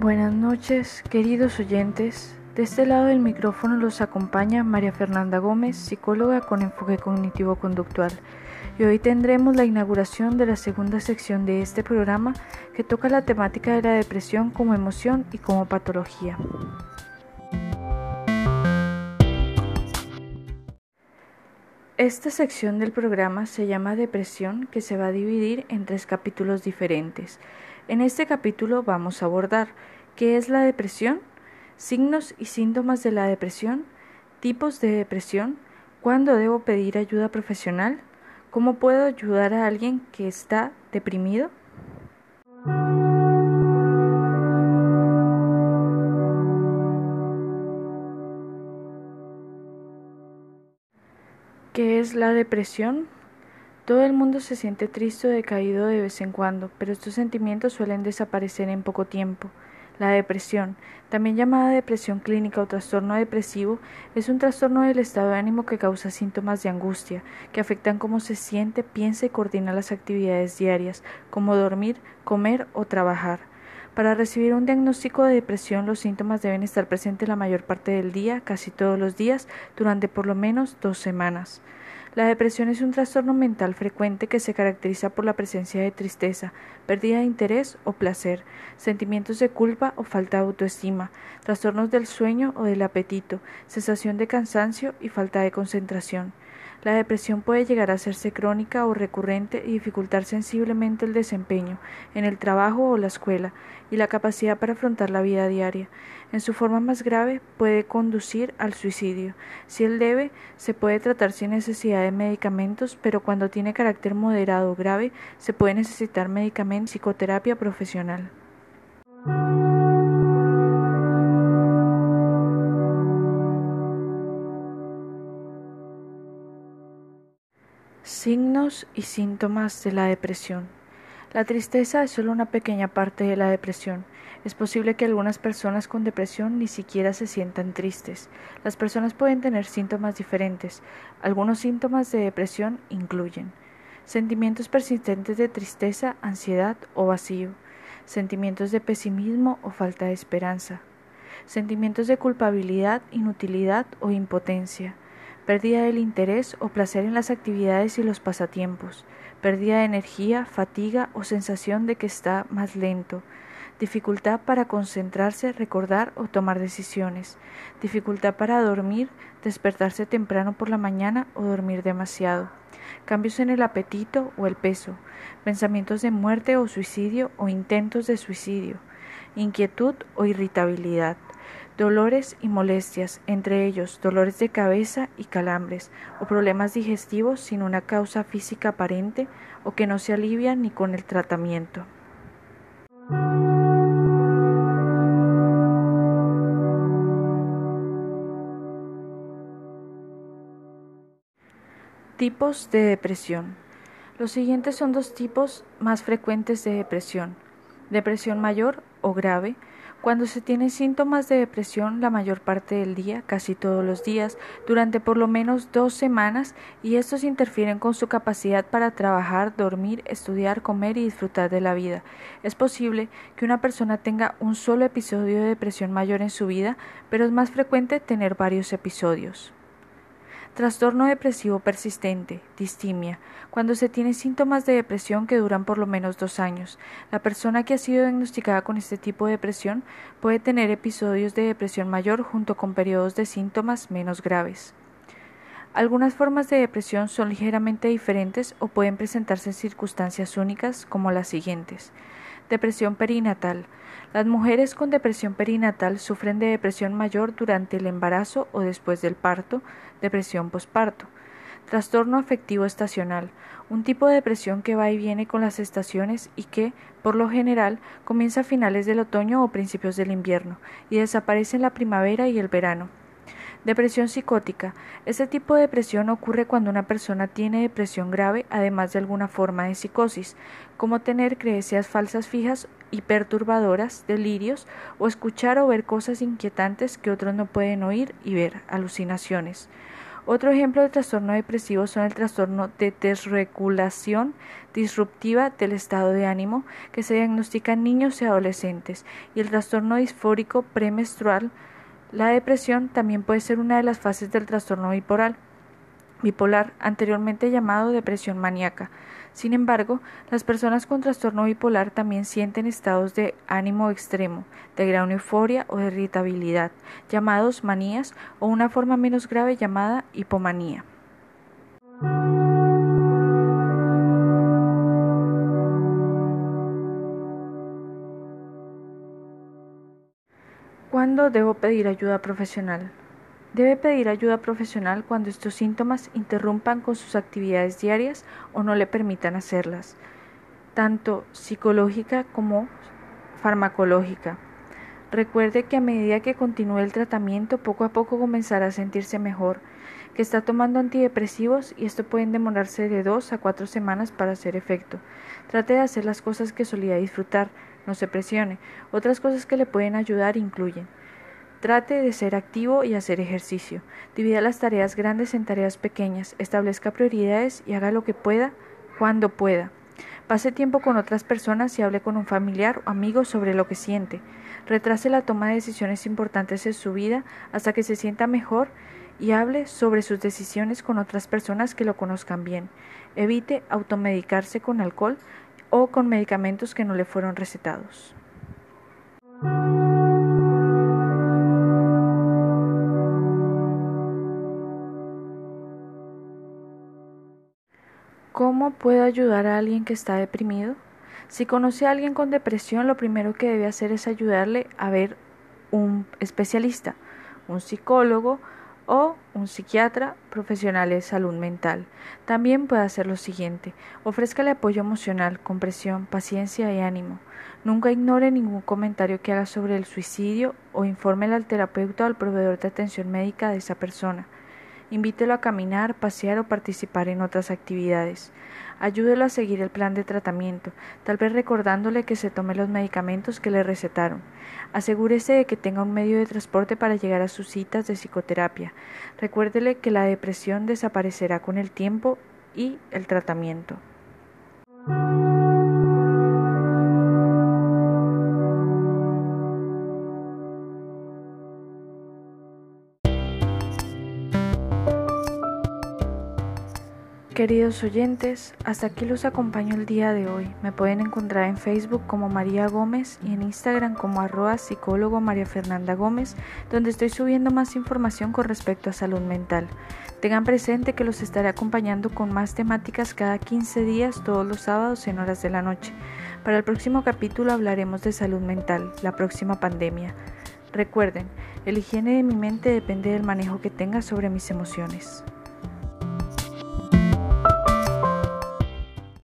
Buenas noches, queridos oyentes. De este lado del micrófono los acompaña María Fernanda Gómez, psicóloga con enfoque cognitivo-conductual. Y hoy tendremos la inauguración de la segunda sección de este programa que toca la temática de la depresión como emoción y como patología. Esta sección del programa se llama Depresión, que se va a dividir en tres capítulos diferentes. En este capítulo vamos a abordar qué es la depresión, signos y síntomas de la depresión, tipos de depresión, cuándo debo pedir ayuda profesional, cómo puedo ayudar a alguien que está deprimido. ¿Qué es la depresión? Todo el mundo se siente triste o decaído de vez en cuando, pero estos sentimientos suelen desaparecer en poco tiempo. La depresión, también llamada depresión clínica o trastorno depresivo, es un trastorno del estado de ánimo que causa síntomas de angustia, que afectan cómo se siente, piensa y coordina las actividades diarias, como dormir, comer o trabajar. Para recibir un diagnóstico de depresión, los síntomas deben estar presentes la mayor parte del día, casi todos los días, durante por lo menos dos semanas. La depresión es un trastorno mental frecuente que se caracteriza por la presencia de tristeza, pérdida de interés o placer, sentimientos de culpa o falta de autoestima, trastornos del sueño o del apetito, sensación de cansancio y falta de concentración. La depresión puede llegar a hacerse crónica o recurrente y dificultar sensiblemente el desempeño en el trabajo o la escuela y la capacidad para afrontar la vida diaria. En su forma más grave puede conducir al suicidio. Si él debe, se puede tratar sin necesidad de medicamentos, pero cuando tiene carácter moderado o grave, se puede necesitar medicamento y psicoterapia profesional. Signos y síntomas de la depresión. La tristeza es solo una pequeña parte de la depresión. Es posible que algunas personas con depresión ni siquiera se sientan tristes. Las personas pueden tener síntomas diferentes. Algunos síntomas de depresión incluyen sentimientos persistentes de tristeza, ansiedad o vacío, sentimientos de pesimismo o falta de esperanza, sentimientos de culpabilidad, inutilidad o impotencia, pérdida del interés o placer en las actividades y los pasatiempos, pérdida de energía, fatiga o sensación de que está más lento, dificultad para concentrarse, recordar o tomar decisiones, dificultad para dormir, despertarse temprano por la mañana o dormir demasiado, cambios en el apetito o el peso, pensamientos de muerte o suicidio o intentos de suicidio, inquietud o irritabilidad, dolores y molestias, entre ellos dolores de cabeza y calambres, o problemas digestivos sin una causa física aparente o que no se alivian ni con el tratamiento. Tipos de depresión. Los siguientes son dos tipos más frecuentes de depresión. Depresión mayor o grave, cuando se tiene síntomas de depresión la mayor parte del día, casi todos los días, durante por lo menos dos semanas, y estos interfieren con su capacidad para trabajar, dormir, estudiar, comer y disfrutar de la vida. Es posible que una persona tenga un solo episodio de depresión mayor en su vida, pero es más frecuente tener varios episodios. Trastorno depresivo persistente, distimia, cuando se tiene síntomas de depresión que duran por lo menos dos años. La persona que ha sido diagnosticada con este tipo de depresión puede tener episodios de depresión mayor junto con periodos de síntomas menos graves. Algunas formas de depresión son ligeramente diferentes o pueden presentarse en circunstancias únicas como las siguientes. Depresión perinatal. Las mujeres con depresión perinatal sufren de depresión mayor durante el embarazo o después del parto, depresión posparto. Trastorno afectivo estacional, un tipo de depresión que va y viene con las estaciones y que, por lo general, comienza a finales del otoño o principios del invierno y desaparece en la primavera y el verano. Depresión psicótica. Este tipo de depresión ocurre cuando una persona tiene depresión grave, además de alguna forma de psicosis, como tener creencias falsas fijas y perturbadoras, delirios, o escuchar o ver cosas inquietantes que otros no pueden oír y ver, alucinaciones Otro ejemplo de trastorno depresivo son el trastorno de desregulación disruptiva del estado de ánimo que se diagnostica en niños y adolescentes y el trastorno disfórico premenstrual. La depresión también puede ser una de las fases del trastorno bipolar, bipolar anteriormente llamado depresión maníaca. Sin embargo, las personas con trastorno bipolar también sienten estados de ánimo extremo, de gran euforia o de irritabilidad, llamados manías, o una forma menos grave llamada hipomanía. ¿Cuándo debo pedir ayuda profesional? Debe pedir ayuda profesional cuando estos síntomas interrumpan con sus actividades diarias o no le permitan hacerlas, tanto psicológica como farmacológica. Recuerde que a medida que continúe el tratamiento, poco a poco comenzará a sentirse mejor, que está tomando antidepresivos y esto pueden demorarse de dos a cuatro semanas para hacer efecto. Trate de hacer las cosas que solía disfrutar, no se presione. Otras cosas que le pueden ayudar incluyen Trate de ser activo y hacer ejercicio. Divida las tareas grandes en tareas pequeñas. Establezca prioridades y haga lo que pueda cuando pueda. Pase tiempo con otras personas y hable con un familiar o amigo sobre lo que siente. Retrase la toma de decisiones importantes en su vida hasta que se sienta mejor y hable sobre sus decisiones con otras personas que lo conozcan bien. Evite automedicarse con alcohol o con medicamentos que no le fueron recetados. ¿Cómo puedo ayudar a alguien que está deprimido? Si conoce a alguien con depresión, lo primero que debe hacer es ayudarle a ver un especialista, un psicólogo o un psiquiatra profesional de salud mental. También puede hacer lo siguiente: ofrézcale apoyo emocional, comprensión, paciencia y ánimo. Nunca ignore ningún comentario que haga sobre el suicidio o infórmele al terapeuta o al proveedor de atención médica de esa persona. Invítelo a caminar, pasear o participar en otras actividades. Ayúdelo a seguir el plan de tratamiento, tal vez recordándole que se tome los medicamentos que le recetaron. Asegúrese de que tenga un medio de transporte para llegar a sus citas de psicoterapia. Recuérdele que la depresión desaparecerá con el tiempo y el tratamiento. Queridos oyentes, hasta aquí los acompaño el día de hoy. Me pueden encontrar en Facebook como María Gómez y en Instagram como arroba psicólogo María Fernanda Gómez, donde estoy subiendo más información con respecto a salud mental. Tengan presente que los estaré acompañando con más temáticas cada 15 días todos los sábados en horas de la noche. Para el próximo capítulo hablaremos de salud mental, la próxima pandemia. Recuerden, el higiene de mi mente depende del manejo que tenga sobre mis emociones.